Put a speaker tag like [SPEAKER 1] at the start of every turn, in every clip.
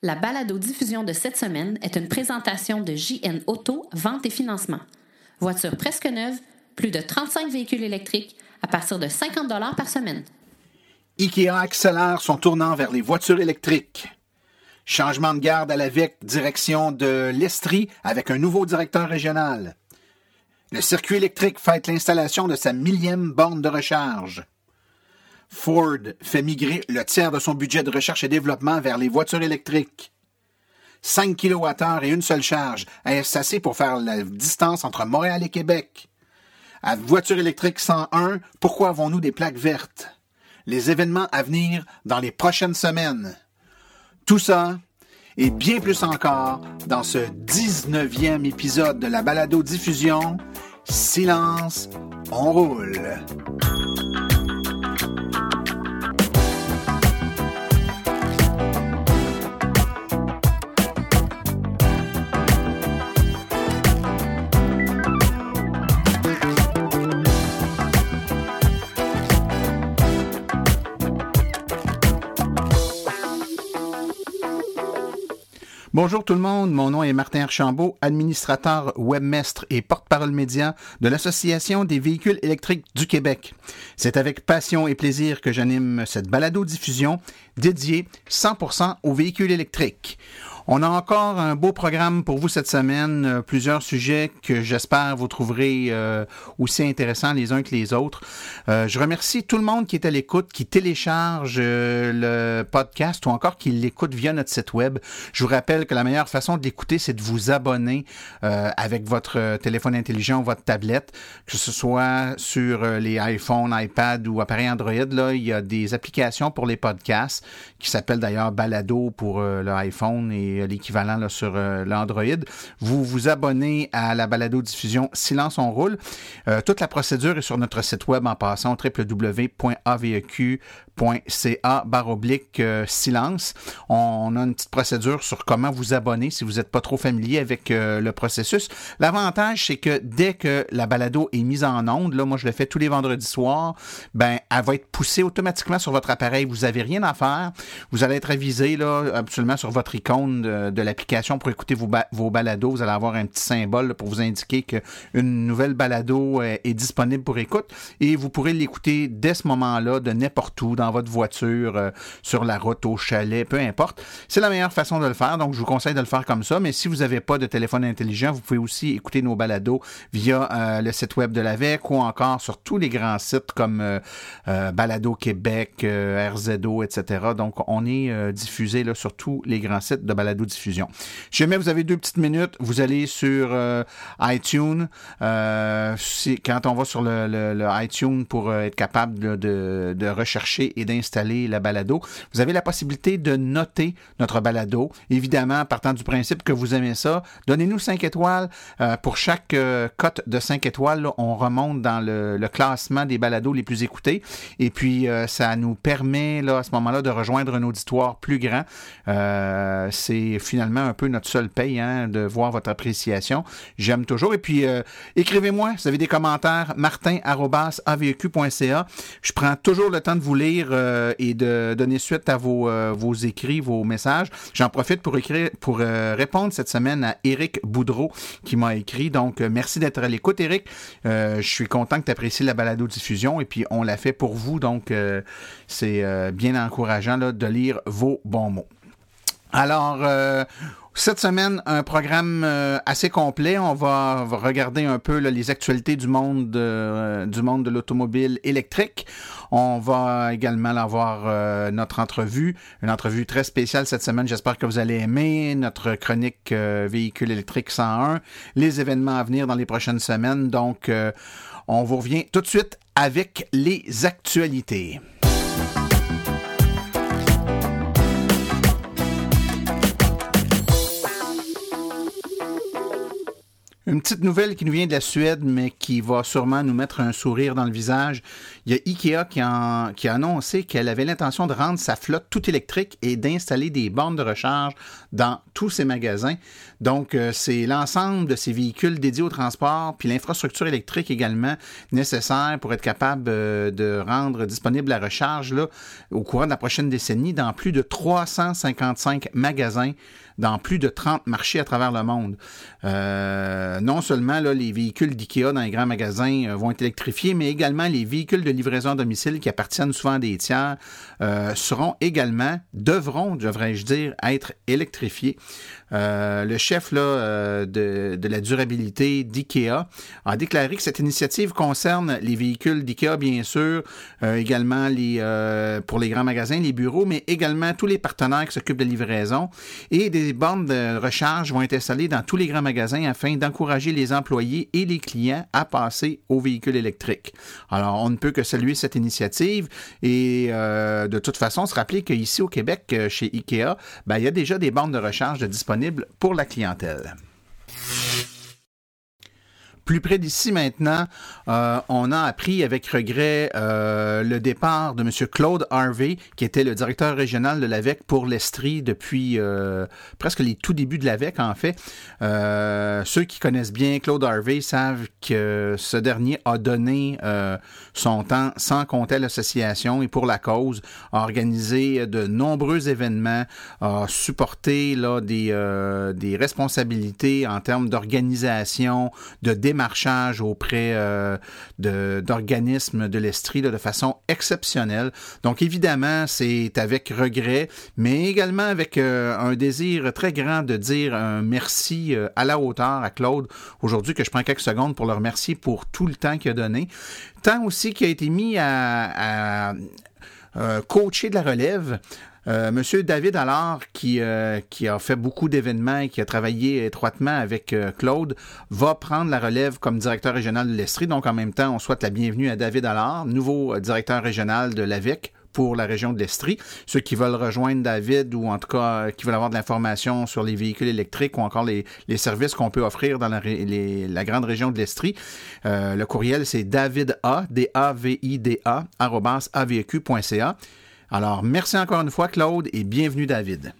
[SPEAKER 1] La balado-diffusion de cette semaine est une présentation de JN Auto, vente et financement. Voiture presque neuve, plus de 35 véhicules électriques à partir de 50 par semaine.
[SPEAKER 2] IKEA accélère son tournant vers les voitures électriques. Changement de garde à la VIC, direction de l'Estrie avec un nouveau directeur régional. Le circuit électrique fête l'installation de sa millième borne de recharge. Ford fait migrer le tiers de son budget de recherche et développement vers les voitures électriques. 5 kWh et une seule charge. Est-ce assez pour faire la distance entre Montréal et Québec? À Voiture électrique 101, pourquoi avons-nous des plaques vertes? Les événements à venir dans les prochaines semaines. Tout ça et bien plus encore dans ce 19e épisode de la balado diffusion Silence, on roule. Bonjour tout le monde, mon nom est Martin Archambault, administrateur webmestre et porte-parole média de l'Association des véhicules électriques du Québec. C'est avec passion et plaisir que j'anime cette balado-diffusion dédiée 100% aux véhicules électriques. On a encore un beau programme pour vous cette semaine, euh, plusieurs sujets que j'espère vous trouverez euh, aussi intéressants les uns que les autres. Euh, je remercie tout le monde qui est à l'écoute, qui télécharge le podcast ou encore qui l'écoute via notre site web. Je vous rappelle que la meilleure façon de l'écouter, c'est de vous abonner avec votre téléphone intelligent ou votre tablette, que ce soit sur les iPhones, iPad ou appareils Android. Là, il y a des applications pour les podcasts qui s'appellent d'ailleurs Balado pour l'iPhone et euh, l'équivalent sur euh, l'Android. Vous vous abonnez à la balado-diffusion Silence on roule. Euh, toute la procédure est sur notre site web en passant www.aveq.ca barre oblique silence. On a une petite procédure sur comment vous abonner si vous n'êtes pas trop familier avec le processus. L'avantage, c'est que dès que la balado est mise en onde, là, moi je le fais tous les vendredis soirs, ben, elle va être poussée automatiquement sur votre appareil. Vous n'avez rien à faire. Vous allez être avisé là, absolument sur votre icône de, l'application pour écouter vos, vos balados. Vous allez avoir un petit symbole pour vous indiquer qu'une nouvelle balado est, est, disponible pour écoute et vous pourrez l'écouter dès ce moment-là de n'importe où, dans votre voiture, euh, sur la route, au chalet, peu importe. C'est la meilleure façon de le faire, donc je vous conseille de le faire comme ça. Mais si vous n'avez pas de téléphone intelligent, vous pouvez aussi écouter nos balados via euh, le site web de l'AVEC ou encore sur tous les grands sites comme euh, Balado Québec, RZO, etc. Donc, on est diffusé là, sur tous les grands sites de Balado diffusion. Si jamais vous avez deux petites minutes, vous allez sur euh, iTunes. Euh, quand on va sur le, iTunes pour euh, être capable de, rechercher et d'installer la balado, vous avez la possibilité de noter notre balado. Évidemment, partant du principe que vous aimez ça, donnez-nous 5 étoiles. pour chaque cote de 5 étoiles, on remonte dans le, classement des balados les plus écoutés. Et puis, ça nous permet là, à ce moment-là de rejoindre un auditoire plus grand. c'est finalement un peu notre seul paye hein, de voir votre appréciation. J'aime toujours. Et puis, euh, écrivez-moi, si vous avez des commentaires, martin.avq.ca. Je prends toujours le temps de vous lire euh, et de donner suite à vos, euh, vos écrits, vos messages. J'en profite pour écrire, pour répondre cette semaine à Éric Boudreau qui m'a écrit. Donc, merci d'être à l'écoute, Éric. je suis content que tu apprécies la balado-diffusion et puis on l'a fait pour vous. Donc, c'est bien encourageant là, de lire vos bons mots. Alors, euh, cette semaine, un programme euh, assez complet. On va, regarder un peu les actualités du monde, euh, du monde de l'automobile électrique. On va également avoir notre entrevue, une entrevue très spéciale cette semaine. J'espère que vous allez aimer notre chronique véhicule électrique 101, les événements à venir dans les prochaines semaines. Donc, on vous revient tout de suite avec les actualités. Une petite nouvelle qui nous vient de la Suède, mais qui va sûrement nous mettre un sourire dans le visage. Il y a IKEA qui, a annoncé qu'elle avait l'intention de rendre sa flotte tout électrique et d'installer des bornes de recharge dans tous ses magasins. Donc, euh, c'est l'ensemble de ces véhicules dédiés au transport, puis l'infrastructure électrique également nécessaire pour être capable euh, de rendre disponible la recharge au courant de la prochaine décennie dans plus de 355 magasins dans plus de 30 marchés à travers le monde. Euh, non seulement les véhicules d'IKEA dans les grands magasins euh, vont être électrifiés, mais également les véhicules de livraison à domicile qui appartiennent souvent à des tiers euh, seront également, devront, devrais-je dire, être électrifiés. Euh, le chef euh, de, la durabilité d'IKEA a déclaré que cette initiative concerne les véhicules d'IKEA, bien sûr, euh, également pour les grands magasins, les bureaux, mais également tous les partenaires qui s'occupent de livraison. Et des bornes de recharge vont être installées dans tous les grands magasins afin d'encourager les employés et les clients à passer aux véhicules électriques. Alors, on ne peut que saluer cette initiative et de toute façon, se rappeler qu'ici au Québec, chez IKEA, ben, il y a déjà des bornes de recharge disponibles pour la clientèle. Plus près d'ici maintenant, euh, on a appris avec regret euh, le départ de M. Claude Harvey, qui était le directeur régional de l'AVEC pour l'Estrie depuis euh, presque les tout débuts de l'AVEC, en fait. ceux qui connaissent bien Claude Harvey savent que ce dernier a donné son temps sans compter l'association et pour la cause, a organisé de nombreux événements, a supporté là, des, des responsabilités en termes d'organisation, de démarche marchage auprès euh, d'organismes de, l'Estrie de façon exceptionnelle. Donc évidemment, c'est avec regret, mais également avec euh, un désir très grand de dire un merci euh, à la hauteur à Claude aujourd'hui que je prends quelques secondes pour le remercier pour tout le temps qu'il a donné. Temps aussi qui a été mis à coacher de la relève. Euh, Monsieur David Allard, qui, euh, qui a fait beaucoup d'événements et qui a travaillé étroitement avec euh, Claude, va prendre la relève comme directeur régional de l'Estrie. Donc, en même temps, on souhaite la bienvenue à David Allard, nouveau directeur régional de l'AVEC pour la région de l'Estrie. Ceux qui veulent rejoindre David ou en tout cas qui veulent avoir de l'information sur les véhicules électriques ou encore les, services qu'on peut offrir dans la, la grande région de l'Estrie, le courriel c'est davida, D-A-V-I-D-A, avq.ca. Alors, merci encore une fois, Claude, et bienvenue, David.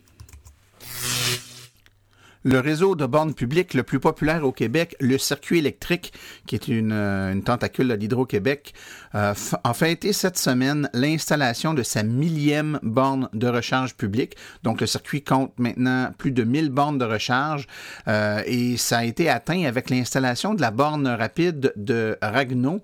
[SPEAKER 2] Le réseau de bornes publiques le plus populaire au Québec, le circuit électrique, qui est une, euh, tentacule de l'Hydro-Québec, euh, a fêté cette semaine l'installation de sa millième borne de recharge publique. Donc, le circuit compte maintenant plus de 1000 bornes de recharge euh, et ça a été atteint avec l'installation de la borne rapide de Ragno.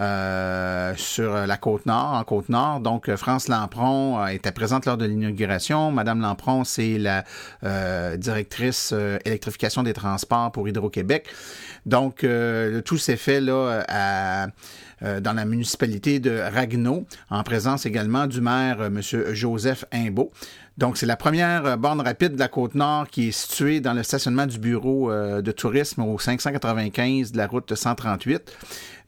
[SPEAKER 2] Euh, sur la côte nord, en côte nord. Donc, euh, France Lampron était présente lors de l'inauguration. Madame Lampron, c'est la euh, directrice électrification des transports pour Hydro-Québec. Donc, tout s'est fait là dans la municipalité de Ragno, en présence également du maire, M. Joseph Imbeau. Donc, c'est la première borne rapide de la Côte-Nord qui est située dans le stationnement du bureau de tourisme au 595 de la route 138.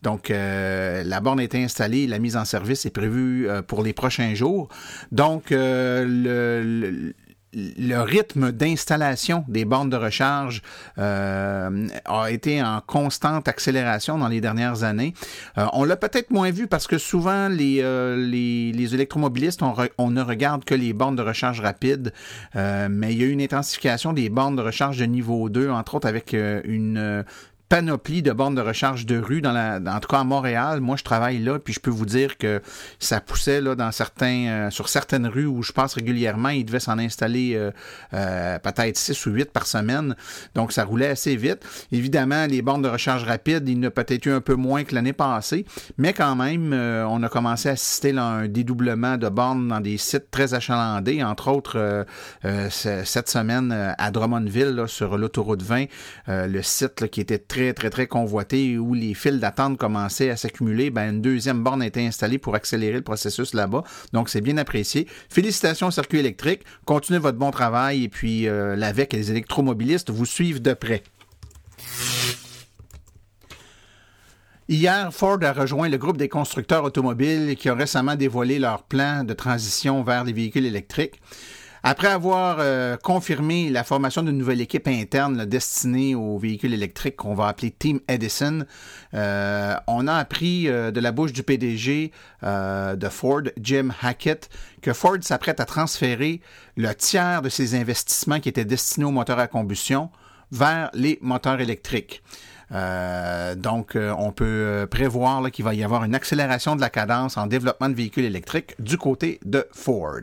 [SPEAKER 2] Donc, euh, la borne est installée, la mise en service est prévue euh, pour les prochains jours. Donc, euh, le, le rythme d'installation des bornes de recharge euh, a été en constante accélération dans les dernières années. Euh, on l'a peut-être moins vu parce que souvent les, euh, les, les, électromobilistes, on, on, ne regarde que les bornes de recharge rapide, mais il y a eu une intensification des bornes de recharge de niveau 2, entre autres avec une panoplie de bornes de recharge de rue, dans la, en tout cas à Montréal. Moi, je travaille là, puis je peux vous dire que ça poussait là, dans certains, euh, sur certaines rues où je passe régulièrement. Il devait s'en installer euh, euh, peut-être 6 ou 8 par semaine. Donc, ça roulait assez vite. Évidemment, les bornes de recharge rapide, il y en a peut-être eu un peu moins que l'année passée, mais quand même, on a commencé à assister à un dédoublement de bornes dans des sites très achalandés, entre autres cette semaine à Drummondville, sur l'autoroute 20, le site qui était très très, très, convoité où les files d'attente commençaient à s'accumuler, ben, une deuxième borne a été installée pour accélérer le processus là-bas. Donc, c'est bien apprécié. Félicitations au circuit électrique. Continuez votre bon travail et puis euh, l'AVEC et les électromobilistes vous suivent de près. Hier, Ford a rejoint le groupe des constructeurs automobiles qui ont récemment dévoilé leur plan de transition vers les véhicules électriques. Après avoir euh, confirmé la formation d'une nouvelle équipe interne destinée aux véhicules électriques qu'on va appeler Team Edison, euh, on a appris euh, de la bouche du PDG de Ford, Jim Hackett, que Ford s'apprête à transférer le tiers de ses investissements qui étaient destinés aux moteurs à combustion vers les moteurs électriques. donc, on peut prévoir qu'il va y avoir une accélération de la cadence en développement de véhicules électriques du côté de Ford.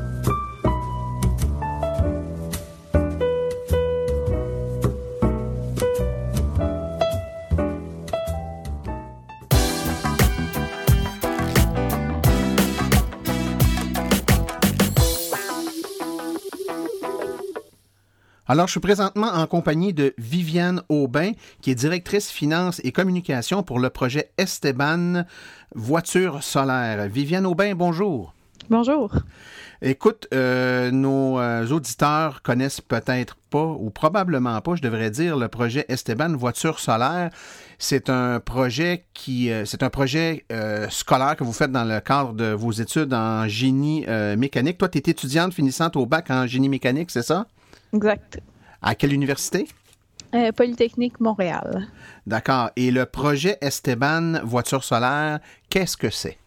[SPEAKER 2] Alors, je suis présentement en compagnie de Viviane Aubin, qui est directrice finance et communication pour le projet Esteban Voiture solaire. Viviane Aubin, bonjour.
[SPEAKER 3] Bonjour.
[SPEAKER 2] Écoute, euh, nos euh, auditeurs connaissent peut-être pas, ou probablement pas, je devrais dire, le projet Esteban Voiture solaire. C'est un projet qui, euh, c'est un projet scolaire que vous faites dans le cadre de vos études en génie mécanique. Toi, tu es étudiante finissante au bac en génie mécanique, c'est ça?
[SPEAKER 3] Exact.
[SPEAKER 2] À quelle université?
[SPEAKER 3] Euh, Polytechnique Montréal.
[SPEAKER 2] D'accord. Et le projet Esteban Voiture solaire, qu'est-ce que c'est?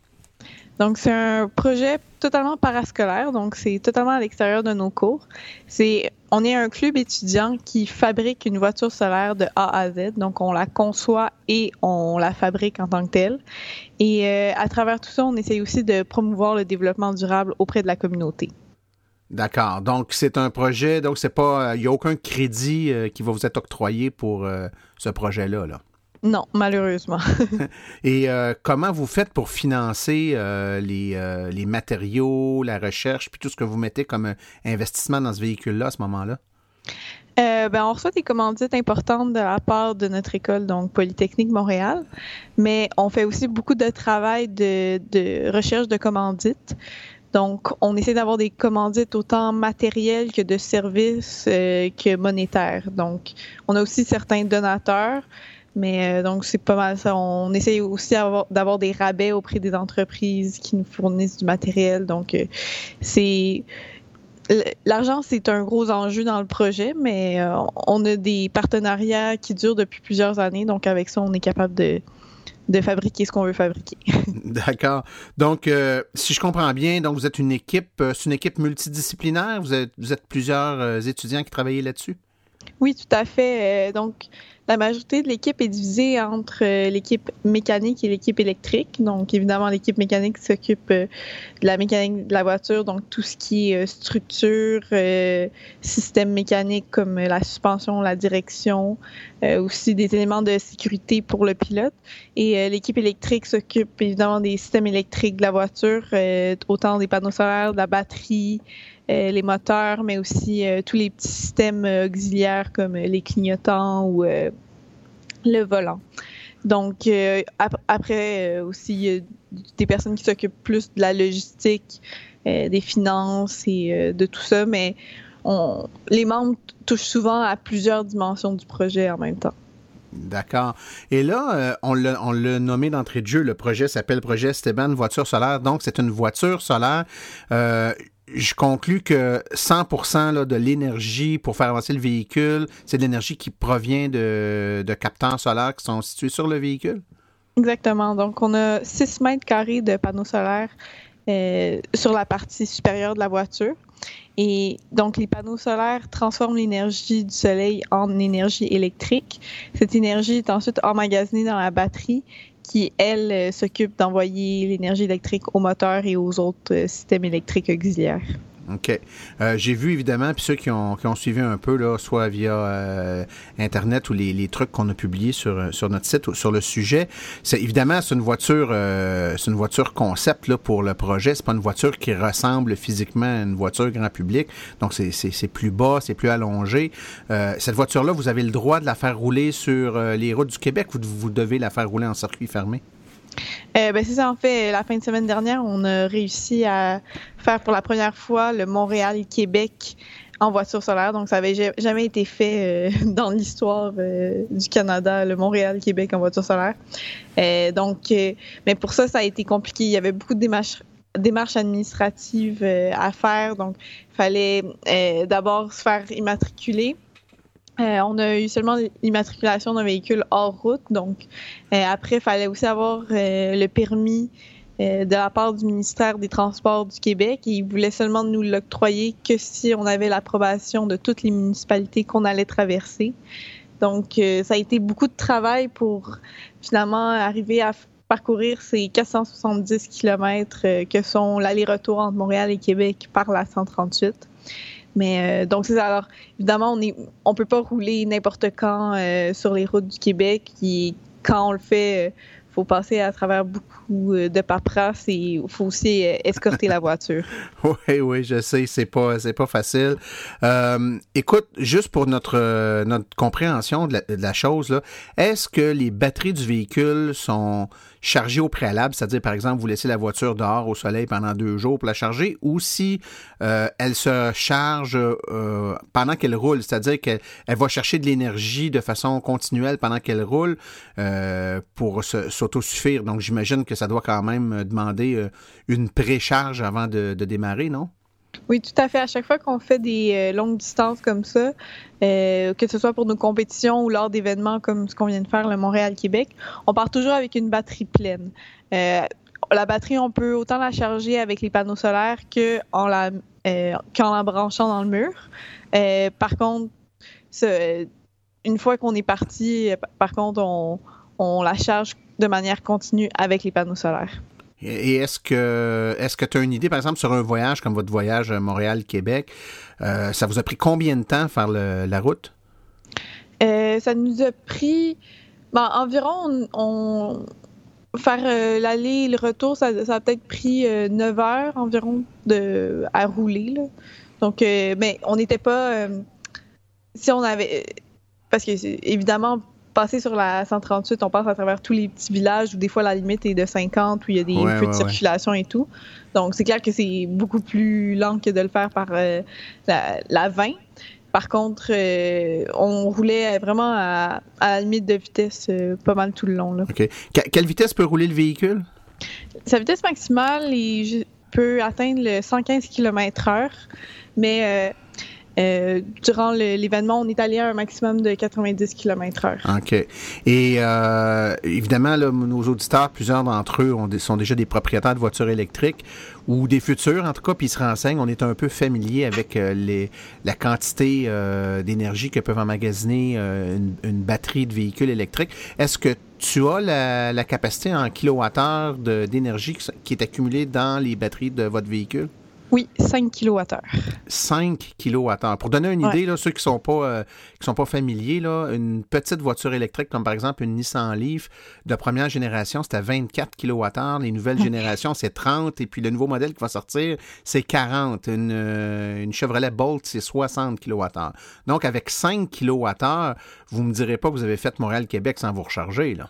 [SPEAKER 3] Donc, c'est un projet totalement parascolaire, donc c'est totalement à l'extérieur de nos cours. C'est, on est un club étudiant qui fabrique une voiture solaire de A à Z, donc on la conçoit et on la fabrique en tant que telle. Et euh, à travers tout ça, on essaye aussi de promouvoir le développement durable auprès de la communauté.
[SPEAKER 2] D'accord. Donc, c'est un projet, donc c'est pas. Il euh, n'y a aucun crédit euh, qui va vous être octroyé pour euh, ce projet-là. Là?
[SPEAKER 3] Non, malheureusement.
[SPEAKER 2] Et comment vous faites pour financer les, les, matériaux, la recherche, puis tout ce que vous mettez comme investissement dans ce véhicule-là à ce moment-là?
[SPEAKER 3] ben, on reçoit des commandites importantes de la part de notre école, donc Polytechnique Montréal, mais on fait aussi beaucoup de travail de, de recherche de commandites. Donc, on essaie d'avoir des commandites autant matérielles que de services euh, que monétaires. Donc, on a aussi certains donateurs, mais euh, donc c'est pas mal ça. On essaie aussi d'avoir des rabais auprès des entreprises qui nous fournissent du matériel. Donc, euh, c'est L'argent, c'est un gros enjeu dans le projet, mais on a des partenariats qui durent depuis plusieurs années. Donc, avec ça, on est capable de, de fabriquer ce qu'on veut fabriquer.
[SPEAKER 2] D'accord. Donc, euh, si je comprends bien, donc vous êtes une équipe, euh, c'est une équipe multidisciplinaire? Vous êtes, vous êtes plusieurs euh, étudiants qui travaillent là-dessus?
[SPEAKER 3] Oui, tout à fait. donc, la majorité de l'équipe est divisée entre euh, l'équipe mécanique et l'équipe électrique. Donc, évidemment, l'équipe mécanique s'occupe euh, de la mécanique de la voiture, donc tout ce qui est euh, structure, système mécanique comme la suspension, la direction, aussi des éléments de sécurité pour le pilote. Et l'équipe électrique s'occupe évidemment des systèmes électriques de la voiture, autant des panneaux solaires, de la batterie, les moteurs, mais aussi tous les petits systèmes auxiliaires comme les clignotants ou le volant. Donc, euh, après euh, aussi, des personnes qui s'occupent plus de la logistique, euh, des finances et de tout ça, mais on, les membres touchent souvent à plusieurs dimensions du projet en même temps.
[SPEAKER 2] D'accord. Et là, on l'a nommé d'entrée de jeu, le projet s'appelle Projet Esteban Voiture solaire. Donc, c'est une voiture solaire je conclus que 100% de l'énergie pour faire avancer le véhicule, c'est de l'énergie qui provient de, capteurs solaires qui sont situés sur le véhicule?
[SPEAKER 3] Exactement. Donc, on a 6 mètres carrés de panneaux solaires euh, sur la partie supérieure de la voiture. Et donc, les panneaux solaires transforment l'énergie du soleil en énergie électrique. Cette énergie est ensuite emmagasinée dans la batterie qui, elle, euh, s'occupe d'envoyer l'énergie électrique aux moteurs et aux autres euh, systèmes électriques auxiliaires.
[SPEAKER 2] OK. Euh, j'ai vu évidemment, puis ceux qui ont, qui ont suivi un peu, là, soit via euh, Internet ou les, les trucs qu'on a publiés sur, euh, sur notre site ou sur le sujet, c'est évidemment c'est une voiture c'est une voiture concept là, pour le projet. C'est pas une voiture qui ressemble physiquement à une voiture grand public. Donc c'est plus bas, c'est plus allongé. cette voiture-là, vous avez le droit de la faire rouler sur les routes du Québec ou vous devez la faire rouler en circuit fermé?
[SPEAKER 3] Euh, ben, c'est ça, en fait, la fin de semaine dernière, on a réussi à faire pour la première fois le Montréal-Québec en voiture solaire. Donc, ça avait jamais été fait euh, dans l'histoire euh, du Canada, le Montréal-Québec en voiture solaire. donc, mais pour ça, ça a été compliqué. Il y avait beaucoup de démarches, démarches administratives à faire. Donc, il fallait d'abord se faire immatriculer. Euh, on a eu seulement l'immatriculation d'un véhicule hors route. Donc, euh, après, il fallait aussi avoir euh, le permis de la part du ministère des Transports du Québec. Et ils voulaient seulement nous l'octroyer que si on avait l'approbation de toutes les municipalités qu'on allait traverser. Donc, ça a été beaucoup de travail pour finalement arriver à parcourir ces 470 kilomètres que sont l'aller-retour entre Montréal et Québec par la 138. Mais euh, donc c'est. Alors évidemment, on est, on peut pas rouler n'importe quand euh, sur les routes du Québec. Quand on le fait, euh, faut passer à travers beaucoup de paperasse et il faut aussi escorter la voiture.
[SPEAKER 2] Oui, oui, je sais, c'est pas, c'est pas facile. écoute, juste pour notre notre compréhension de la, de la chose est-ce que les batteries du véhicule sont charger au préalable, c'est-à-dire par exemple vous laissez la voiture dehors au soleil pendant deux jours pour la charger, ou si euh, elle se charge euh, pendant qu'elle roule, c'est-à-dire qu'elle va chercher de l'énergie de façon continuelle pendant qu'elle roule euh, pour s'autosuffire. Donc j'imagine que ça doit quand même demander une précharge avant de démarrer, non?
[SPEAKER 3] Oui, tout à fait. À chaque fois qu'on fait des euh, longues distances comme ça, euh, que ce soit pour nos compétitions ou lors d'événements comme ce qu'on vient de faire, le Montréal-Québec, on part toujours avec une batterie pleine. Euh, la batterie, on peut autant la charger avec les panneaux solaires qu'en la, la branchant dans le mur. par contre, une fois qu'on est parti, par contre, on, on la charge de manière continue avec les panneaux solaires.
[SPEAKER 2] Et est-ce que est-ce que tu as une idée, par exemple, sur un voyage comme votre voyage Montréal-Québec, euh, ça vous a pris combien de temps faire la route?
[SPEAKER 3] Euh, ça nous a pris ben, environ on, faire euh, l'aller et le retour, ça, a peut-être pris 9 heures environ à rouler. Donc, mais on n'était pas. si on avait. Parce que, évidemment, passer sur la 138, on passe à travers tous les petits villages où des fois la limite est de 50, où il y a des feux de circulation et tout. Donc, c'est clair que c'est beaucoup plus lent que de le faire par euh, la, 20. Par contre, euh, on roulait vraiment à, la limite de vitesse euh, pas mal tout le long. Là.
[SPEAKER 2] OK. quelle vitesse peut rouler le véhicule?
[SPEAKER 3] Sa vitesse maximale peut atteindre le 115 km/h, mais euh, durant l'événement, on est allé à un maximum de 90 km/h.
[SPEAKER 2] OK. Et euh, évidemment, nos auditeurs, plusieurs d'entre eux ont sont déjà des propriétaires de voitures électriques ou des futurs, en tout cas, puis ils se renseignent. On est un peu familier avec euh, les, la quantité d'énergie que peuvent emmagasiner une, batterie de véhicules électriques. Est-ce que tu as la, la capacité en kilowattheure d'énergie qui est accumulée dans les batteries de votre véhicule?
[SPEAKER 3] Oui, 5 kWh.
[SPEAKER 2] 5 kWh. Pour donner une idée, là, ceux qui ne sont, pas, euh, qui sont pas familiers, là, une petite voiture électrique, comme par exemple une Nissan Leaf de première génération, c'était 24 kWh. Les nouvelles générations, c'est 30. Et puis le nouveau modèle qui va sortir, c'est 40. Une, euh, une Chevrolet Bolt, c'est 60 kWh. Donc, avec 5 kWh, vous ne me direz pas que vous avez fait Montréal-Québec sans vous recharger. Là.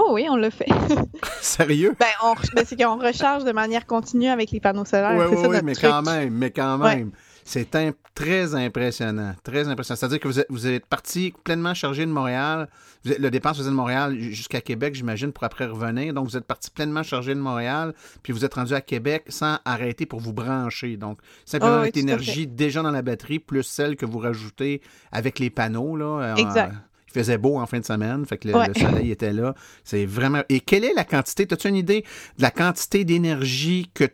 [SPEAKER 3] Oh oui, on l'a fait.
[SPEAKER 2] Sérieux?
[SPEAKER 3] Ben, ben, c'est qu'on recharge de manière continue avec les panneaux solaires.
[SPEAKER 2] Oui, oui, oui, mais quand même, mais quand même. C'est très impressionnant. Très impressionnant. C'est-à-dire que vous êtes, vous êtes parti pleinement chargé de Montréal. le départ faisait de Montréal jusqu'à Québec, j'imagine, pour après revenir. Donc, vous êtes parti pleinement chargé de Montréal, puis vous êtes rendu à Québec sans arrêter pour vous brancher. Donc, simplement oh, avec l'énergie déjà dans la batterie, plus celle que vous rajoutez avec les panneaux. Là,
[SPEAKER 3] exact.
[SPEAKER 2] Faisait beau en fin de semaine, fait que le, soleil était là. C'est vraiment. Et quelle est la quantité? As-tu une idée de la quantité d'énergie que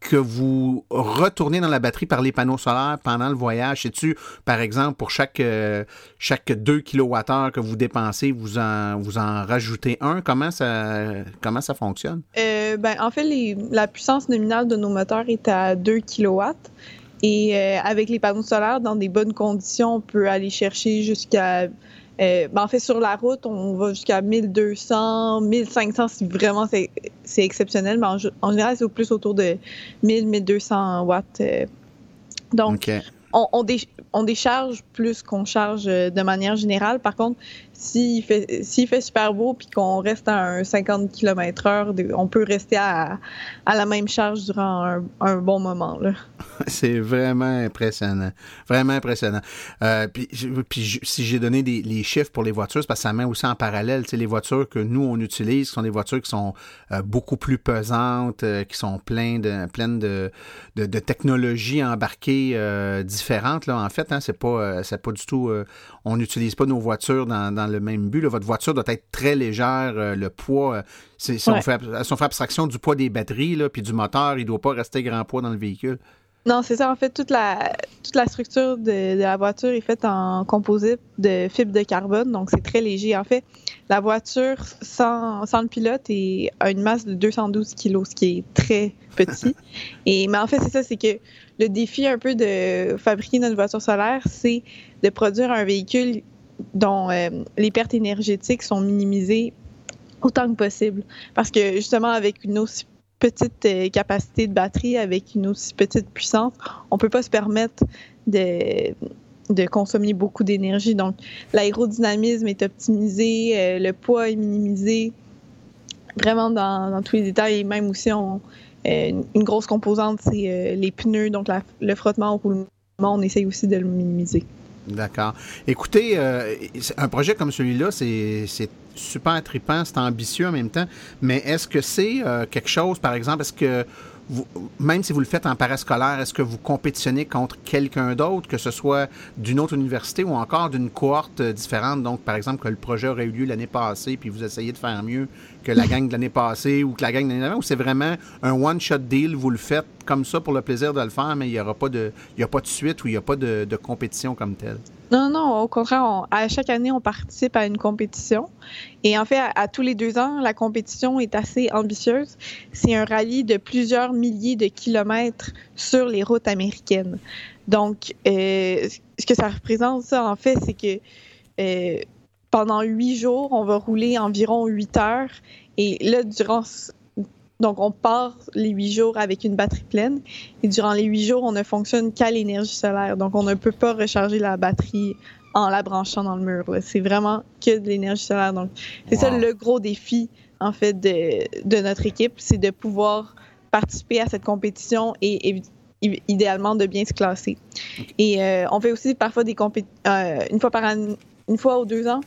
[SPEAKER 2] que vous retournez dans la batterie par les panneaux solaires pendant le voyage? Sais-tu, par exemple, pour chaque, euh, chaque 2 kWh que vous dépensez, vous en, vous en rajoutez un? Comment ça, comment ça fonctionne?
[SPEAKER 3] Euh, ben, en fait, la puissance nominale de nos moteurs est à 2 kW. Et avec les panneaux solaires, dans des bonnes conditions, on peut aller chercher jusqu'à ben, en fait, sur la route, on va jusqu'à 1200, 1500 si vraiment c'est exceptionnel, mais en, général, c'est plus autour de 1000, 1200 watts. donc, on, on, décharge plus qu'on charge de manière générale. Par contre, s'il fait, fait super beau puis qu'on reste à un 50 km/h, on peut rester à, à la même charge durant un, bon moment.
[SPEAKER 2] C'est vraiment impressionnant. Vraiment impressionnant. Euh, puis, si j'ai donné des, les chiffres pour les voitures, c'est parce que ça met aussi en parallèle les voitures que nous, on utilise, sont des voitures qui sont euh, beaucoup plus pesantes, euh, qui sont pleines de, de, de, technologies embarquées différentes. Là, en fait, hein, c'est pas, pas du tout... on n'utilise pas nos voitures dans, dans le même but. Votre voiture doit être très légère. Euh, le poids, euh, si, on fait, abstraction du poids des batteries là, puis du moteur, il ne doit pas rester grand poids dans le véhicule.
[SPEAKER 3] Non, c'est ça. En fait, toute la, toute la structure de, la voiture est faite en composite de fibre de carbone, donc c'est très léger. En fait, la voiture sans, sans le pilote est, a une masse de 212 kg, ce qui est très petit. Et, mais en fait, c'est ça, c'est que le défi un peu de fabriquer notre voiture solaire, c'est de produire un véhicule dont euh, les pertes énergétiques sont minimisées autant que possible. Parce que justement, avec une aussi petite euh, capacité de batterie, avec une aussi petite puissance, on ne peut pas se permettre de, consommer beaucoup d'énergie. Donc, l'aérodynamisme est optimisé, euh, le poids est minimisé, vraiment dans, tous les détails. Et même aussi, on, une, grosse composante, c'est les pneus, donc le frottement au roulement, on essaye aussi de le minimiser.
[SPEAKER 2] D'accord. Écoutez, euh, un projet comme celui-là, c'est super trippant, c'est ambitieux en même temps, mais est-ce que c'est euh, quelque chose, par exemple, est-ce que même si vous le faites en parascolaire, est-ce que vous compétitionnez contre quelqu'un d'autre, que ce soit d'une autre université ou encore d'une cohorte différente? Donc, par exemple, que le projet aurait eu lieu l'année passée, puis vous essayez de faire mieux que la gang de l'année passée ou que la gang de l'année avant, ou c'est vraiment un one-shot deal, vous le faites comme ça pour le plaisir de le faire, mais il n'y aura pas de, il y a pas de suite ou il n'y a pas de compétition comme telle?
[SPEAKER 3] Non, non, au contraire, à chaque année, on participe à une compétition. Et en fait, à, tous les deux ans, la compétition est assez ambitieuse. C'est un rallye de plusieurs milliers de kilomètres sur les routes américaines. Donc, euh, ce que ça représente, ça, en fait, c'est que euh, pendant huit jours, on va rouler environ huit heures. Et là, durant donc, on part les huit jours avec une batterie pleine et durant les huit jours, on ne fonctionne qu'à l'énergie solaire. Donc, on ne peut pas recharger la batterie en la branchant dans le mur. C'est vraiment que de l'énergie solaire. Donc, c'est ça le gros défi, en fait, de, notre équipe, c'est de pouvoir participer à cette compétition et, idéalement de bien se classer. Et euh, on fait aussi parfois des compétitions, euh, une fois par an, une fois ou deux ans,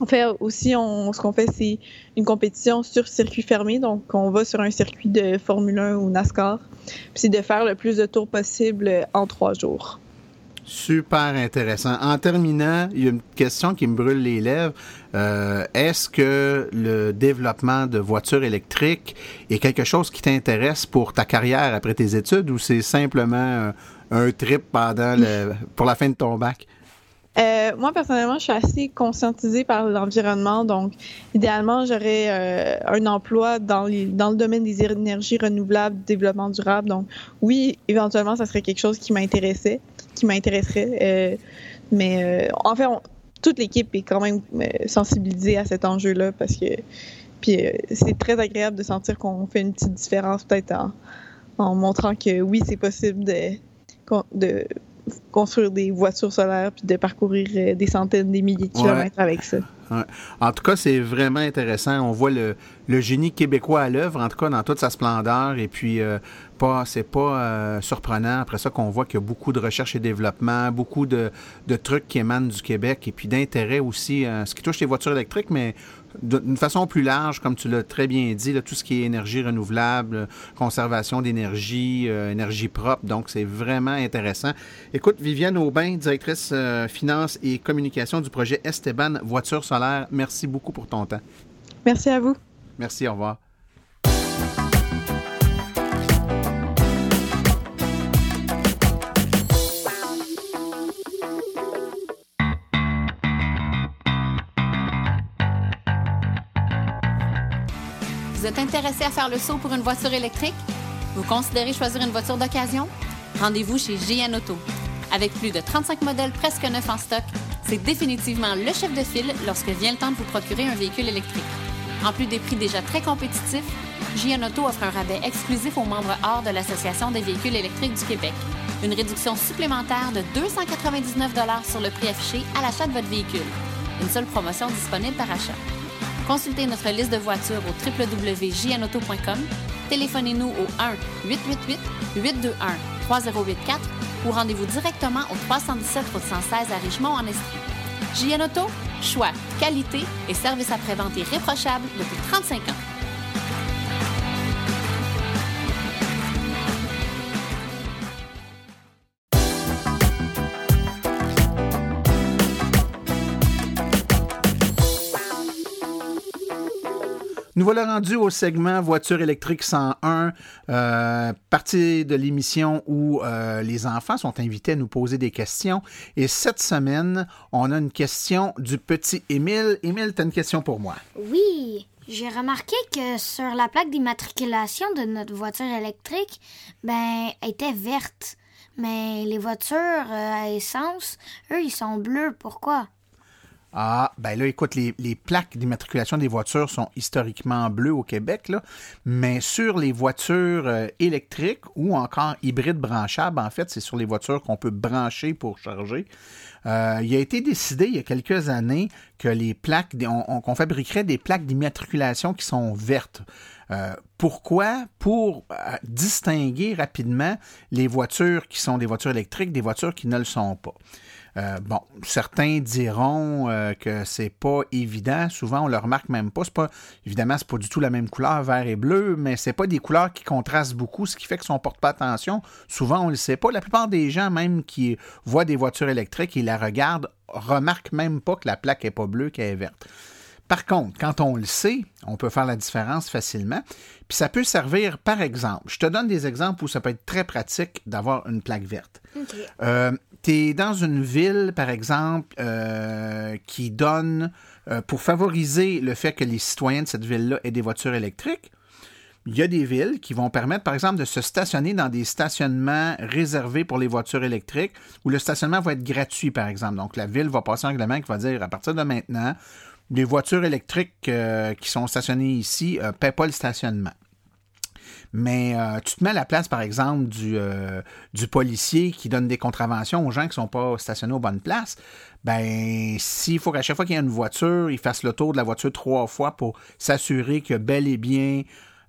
[SPEAKER 3] en fait, aussi, ce qu'on fait, c'est une compétition sur circuit fermé. Donc, on va sur un circuit de Formule 1 ou NASCAR. Puis, c'est de faire le plus de tours possible en trois jours.
[SPEAKER 2] Super intéressant. En terminant, il y a une question qui me brûle les lèvres. Euh, est-ce que le développement de voitures électriques est quelque chose qui t'intéresse pour ta carrière après tes études ou c'est simplement un, trip pendant pour la fin de ton bac?
[SPEAKER 3] Euh, moi, personnellement, je suis assez conscientisée par l'environnement. Donc, idéalement, j'aurais euh, un emploi dans, dans le domaine des énergies renouvelables, développement durable. Donc, oui, éventuellement, ça serait quelque chose qui m'intéressait, qui m'intéresserait. Euh, mais en fait, toute l'équipe est quand même sensibilisée à cet enjeu-là parce que puis c'est très agréable de sentir qu'on fait une petite différence peut-être en, en montrant que oui, c'est possible de, de construire des voitures solaires puis de parcourir euh, des centaines, des milliers de kilomètres avec ça.
[SPEAKER 2] En tout cas, c'est vraiment intéressant. On voit le, génie québécois à l'œuvre, en tout cas dans toute sa splendeur. Et puis, euh, pas, c'est pas euh, surprenant après ça qu'on voit qu'il y a beaucoup de recherche et développement, beaucoup de, trucs qui émanent du Québec et puis d'intérêt aussi, ce qui touche les voitures électriques, mais d'une façon plus large, comme tu l'as très bien dit, tout ce qui est énergie renouvelable, conservation d'énergie, euh, énergie propre. Donc, c'est vraiment intéressant. Écoute, Viviane Aubin, directrice euh, finance et communication du projet Esteban Voiture solaire, merci beaucoup pour ton temps.
[SPEAKER 3] Merci à vous.
[SPEAKER 2] Merci, au revoir.
[SPEAKER 1] Intéressé à faire le saut pour une voiture électrique? Vous considérez choisir une voiture d'occasion? Rendez-vous chez GN Auto. Avec plus de 35 modèles presque neufs en stock, c'est définitivement le chef de file lorsque vient le temps de vous procurer un véhicule électrique. En plus des prix déjà très compétitifs, JN Auto offre un rabais exclusif aux membres hors de l'Association des véhicules électriques du Québec. Une réduction supplémentaire de 299 sur le prix affiché à l'achat de votre véhicule. Une seule promotion disponible par achat. Consultez notre liste de voitures au www.jnauto.com. Téléphonez-nous au 1-888-821-3084 ou rendez-vous directement au 317 route 116 à Richemont en Estrie. JN Auto, choix, qualité et service après-vente irréprochable depuis 35 ans.
[SPEAKER 2] Nous voilà rendus au segment Voiture électrique 101, euh, partie de l'émission où euh, les enfants sont invités à nous poser des questions. Et cette semaine, on a une question du petit Émile. Émile, tu as une question pour moi.
[SPEAKER 4] Oui, j'ai remarqué que sur la plaque d'immatriculation de notre voiture électrique, ben, elle était verte. Mais les voitures euh, à essence, eux, ils sont bleus. Pourquoi?
[SPEAKER 2] Ah, ben là, écoute, les, plaques d'immatriculation des voitures sont historiquement bleues au Québec, mais sur les voitures euh, électriques ou encore hybrides branchables, en fait, c'est sur les voitures qu'on peut brancher pour charger. Euh, il a été décidé il y a quelques années que les plaques, qu'on fabriquerait des plaques d'immatriculation qui sont vertes. Euh, pourquoi? Pour distinguer rapidement les voitures qui sont des voitures électriques des voitures qui ne le sont pas. Euh, bon, certains diront euh, que c'est pas évident. Souvent, on le remarque même pas. C'est pas évidemment, c'est pas du tout la même couleur, vert et bleu, mais c'est pas des couleurs qui contrastent beaucoup, ce qui fait que si on porte pas attention, souvent on le sait pas. La plupart des gens, même qui voient des voitures électriques et la regardent, remarquent même pas que la plaque est pas bleue, qu'elle est verte. Par contre, quand on le sait, on peut faire la différence facilement. Puis ça peut servir, par exemple, je te donne des exemples où ça peut être très pratique d'avoir une plaque verte. Euh, tu es dans une ville, par exemple, euh, qui donne, euh, pour favoriser le fait que les citoyens de cette ville-là aient des voitures électriques, il y a des villes qui vont permettre, par exemple, de se stationner dans des stationnements réservés pour les voitures électriques, où le stationnement va être gratuit, par exemple. Donc, la ville va passer un règlement qui va dire, à partir de maintenant, les voitures électriques euh, qui sont stationnées ici ne paient pas le stationnement. Mais euh, tu te mets à la place, par exemple, du, du policier qui donne des contraventions aux gens qui ne sont pas stationnés aux bonnes places. Ben, s'il faut qu'à chaque fois qu'il y a une voiture, il fasse le tour de la voiture trois fois pour s'assurer que bel et bien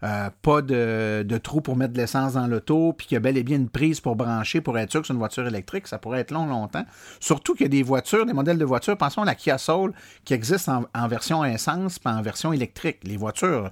[SPEAKER 2] euh, pas de, trou pour mettre de l'essence dans l'auto, puis qu'il y a bel et bien une prise pour brancher pour être sûr que c'est une voiture électrique, ça pourrait être long, longtemps. Surtout qu'il y a des voitures, des modèles de voitures, pensons à la Kia Soul, qui existe en, en version essence, pas en version électrique. Les voitures,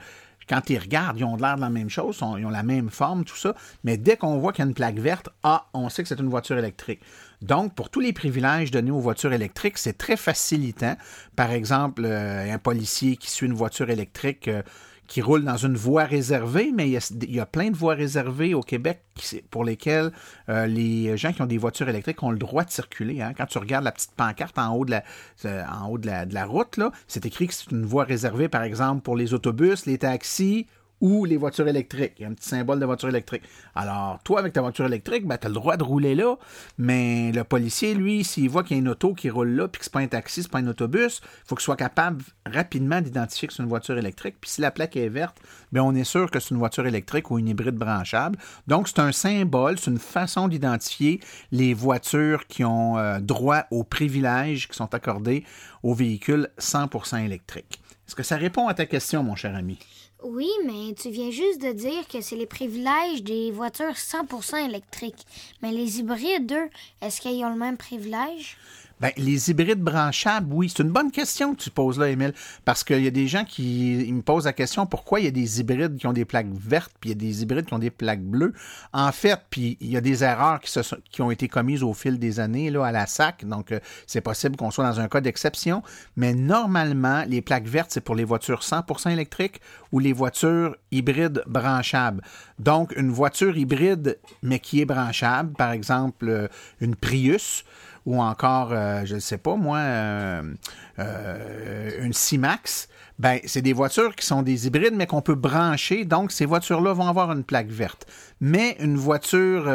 [SPEAKER 2] quand ils regardent, ils ont l'air de la même chose, ils ont la même forme, tout ça. Mais dès qu'on voit qu'il y a une plaque verte, ah, on sait que c'est une voiture électrique. Donc, pour tous les privilèges donnés aux voitures électriques, c'est très facilitant. Par exemple, euh, un policier qui suit une voiture électrique euh, qui roule dans une voie réservée, mais il y a, plein de voies réservées au Québec pour lesquelles euh, les gens qui ont des voitures électriques ont le droit de circuler. Hein. Quand tu regardes la petite pancarte en haut de la, euh, de la route, c'est écrit que c'est une voie réservée, par exemple, pour les autobus, les taxis ou les voitures électriques. Il y a un petit symbole de voiture électrique. Alors, toi, avec ta voiture électrique, ben, tu as le droit de rouler là, mais le policier, lui, s'il voit qu'il y a une auto qui roule là, puis que c'est pas un taxi, c'est pas un autobus, il faut qu'il soit capable rapidement d'identifier que c'est une voiture électrique. Puis si la plaque est verte, ben, on est sûr que c'est une voiture électrique ou une hybride branchable. Donc, c'est un symbole, c'est une façon d'identifier les voitures qui ont euh, droit aux privilèges qui sont accordés aux véhicules 100% électriques. Est-ce que ça répond à ta question, mon cher ami?
[SPEAKER 4] Oui, mais tu viens juste de dire que c'est les privilèges des voitures 100% électriques. Mais les hybrides, eux, est-ce qu'ils ont le même privilège?
[SPEAKER 2] Ben, les hybrides branchables, oui. C'est une bonne question que tu poses là, Emile, parce qu'il y a des gens qui me posent la question pourquoi il y a des hybrides qui ont des plaques vertes, puis il y a des hybrides qui ont des plaques bleues? En fait, puis il y a des erreurs qui ont été commises au fil des années là, à la SAC, donc euh, c'est possible qu'on soit dans un cas d'exception, mais normalement, les plaques vertes, c'est pour les voitures 100% électriques ou les voitures hybrides branchables. Donc, une voiture hybride, mais qui est branchable, par exemple euh, une Prius, ou encore, euh, je ne sais pas moi, euh, euh, une C-Max, Ben, c'est des voitures qui sont des hybrides, mais qu'on peut brancher. Donc, ces voitures-là vont avoir une plaque verte. Mais une voiture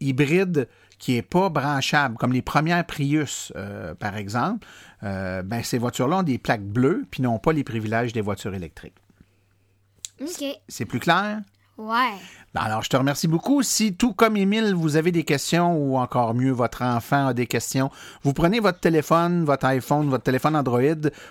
[SPEAKER 2] hybride qui n'est pas branchable, comme les premières Prius, par exemple, ben, ces voitures-là ont des plaques bleues, puis n'ont pas les privilèges des voitures électriques.
[SPEAKER 4] OK.
[SPEAKER 2] C'est plus clair? Ben, alors, je te remercie beaucoup. Si, tout comme Émile, vous avez des questions ou encore mieux, votre enfant a des questions, vous prenez votre téléphone, votre iPhone, votre téléphone Android,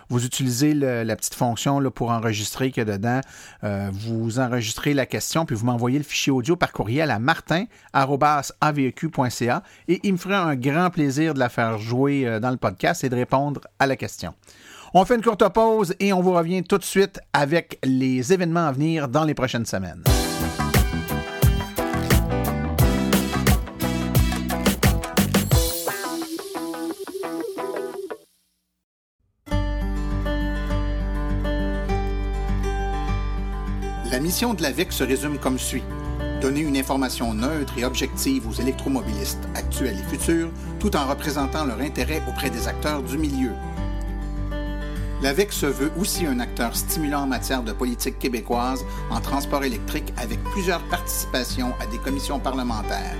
[SPEAKER 2] vous utilisez la petite fonction pour enregistrer que dedans, euh, vous enregistrez la question, puis vous m'envoyez le fichier audio par courriel à martin.aveq.ca et il me ferait un grand plaisir de la faire jouer euh, dans le podcast et de répondre à la question. On fait une courte pause et on vous revient tout de suite avec les événements à venir dans les prochaines semaines. La mission de l'AVEC se résume comme suit. Donner une information neutre et objective aux électromobilistes actuels et futurs, tout en représentant leur intérêt auprès des acteurs du milieu. L'AVEC se veut aussi un acteur stimulant en matière de politique québécoise en transport électrique avec plusieurs participations à des commissions parlementaires.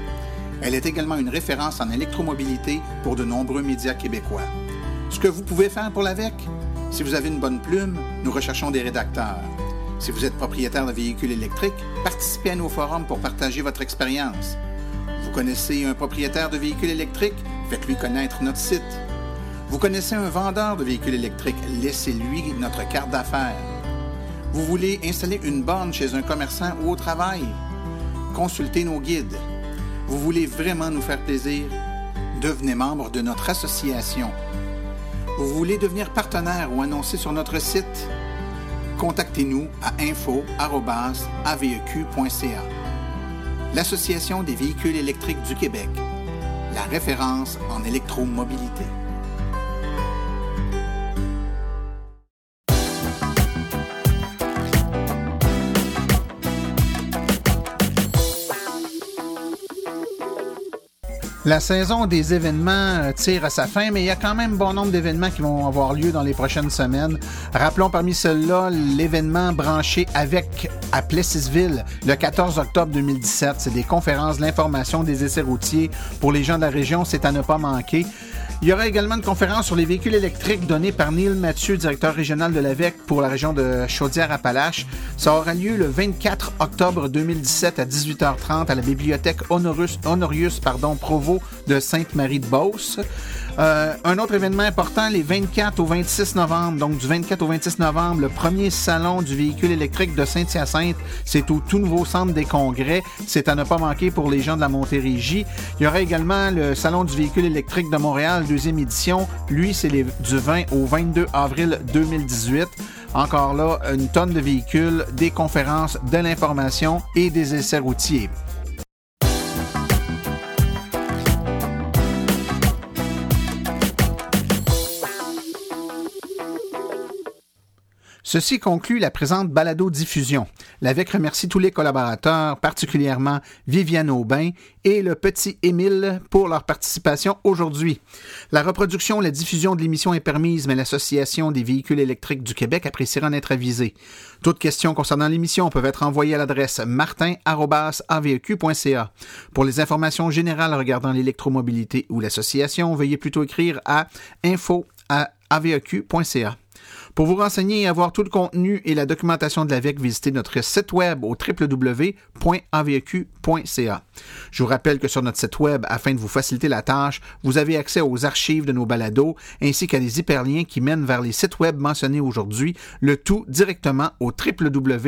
[SPEAKER 2] Elle est également une référence en électromobilité pour de nombreux médias québécois. Ce que vous pouvez faire pour l'AVEC? Si vous avez une bonne plume, nous recherchons des rédacteurs. Si vous êtes propriétaire de véhicules électriques, participez à nos forums pour partager votre expérience. Vous connaissez un propriétaire de véhicules électriques? Faites-lui connaître notre site. Vous connaissez un vendeur de véhicules électriques? Laissez-lui notre carte d'affaires. Vous voulez installer une borne chez un commerçant ou au travail? Consultez nos guides. Vous voulez vraiment nous faire plaisir? Devenez membre de notre association. Vous voulez devenir partenaire ou annoncer sur notre site? contactez-nous à info.aveq.ca. L'Association des véhicules électriques du Québec, la référence en électromobilité. La saison des événements euh, tire à sa fin, mais il y a quand même bon nombre d'événements qui vont avoir lieu dans les prochaines semaines. Rappelons parmi ceux-là l'événement branché avec à Plessisville le 14 octobre 2017. C'est des conférences l'information des essais routiers pour les gens de la région. C'est à ne pas manquer. Il y aura également une conférence sur les véhicules électriques donnée par Neil Mathieu, directeur régional de l'AVEC pour la région de Chaudière-Appalaches. Ça aura lieu le 24 octobre 2017 à 18h30 à la bibliothèque Honorius, pardon, Provo de Sainte-Marie-de-Beauce. Euh, un autre événement important, les 24 au 26 novembre. Donc, du 24 au 26 novembre, le premier salon du véhicule électrique de Saint-Hyacinthe. C'est au tout nouveau centre des congrès. C'est à ne pas manquer pour les gens de la Montérégie. Il y aura également le salon du véhicule électrique de Montréal, deuxième édition. Lui, c'est du 20 au 22 avril 2018. Encore là, une tonne de véhicules, des conférences, de l'information et des essais routiers. Ceci conclut la présente balado-diffusion. L'AVEC remercie tous les collaborateurs, particulièrement Viviane Aubin et le petit Émile pour leur participation aujourd'hui. La reproduction la diffusion de l'émission est permise, mais l'Association des véhicules électriques du Québec appréciera en être avisée. Toutes questions concernant l'émission peuvent être envoyées à l'adresse martin.aveq.ca. Pour les informations générales regardant l'électromobilité ou l'association, veuillez plutôt écrire à info.aveq.ca. Pour vous renseigner et avoir tout le contenu et la documentation de l'AVEC, visitez notre site web au www.avq.ca. Je vous rappelle que sur notre site web, afin de vous faciliter la tâche, vous avez accès aux archives de nos balados ainsi qu'à des hyperliens qui mènent vers les sites web mentionnés aujourd'hui, le tout directement au www.aveq.ca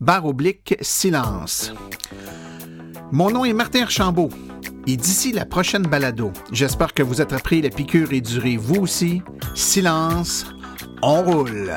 [SPEAKER 2] barre oblique silence. Mon nom est Martin Archambault. Et d'ici la prochaine balado, j'espère que vous êtes appris la piqûre et durée vous aussi. Silence, on roule.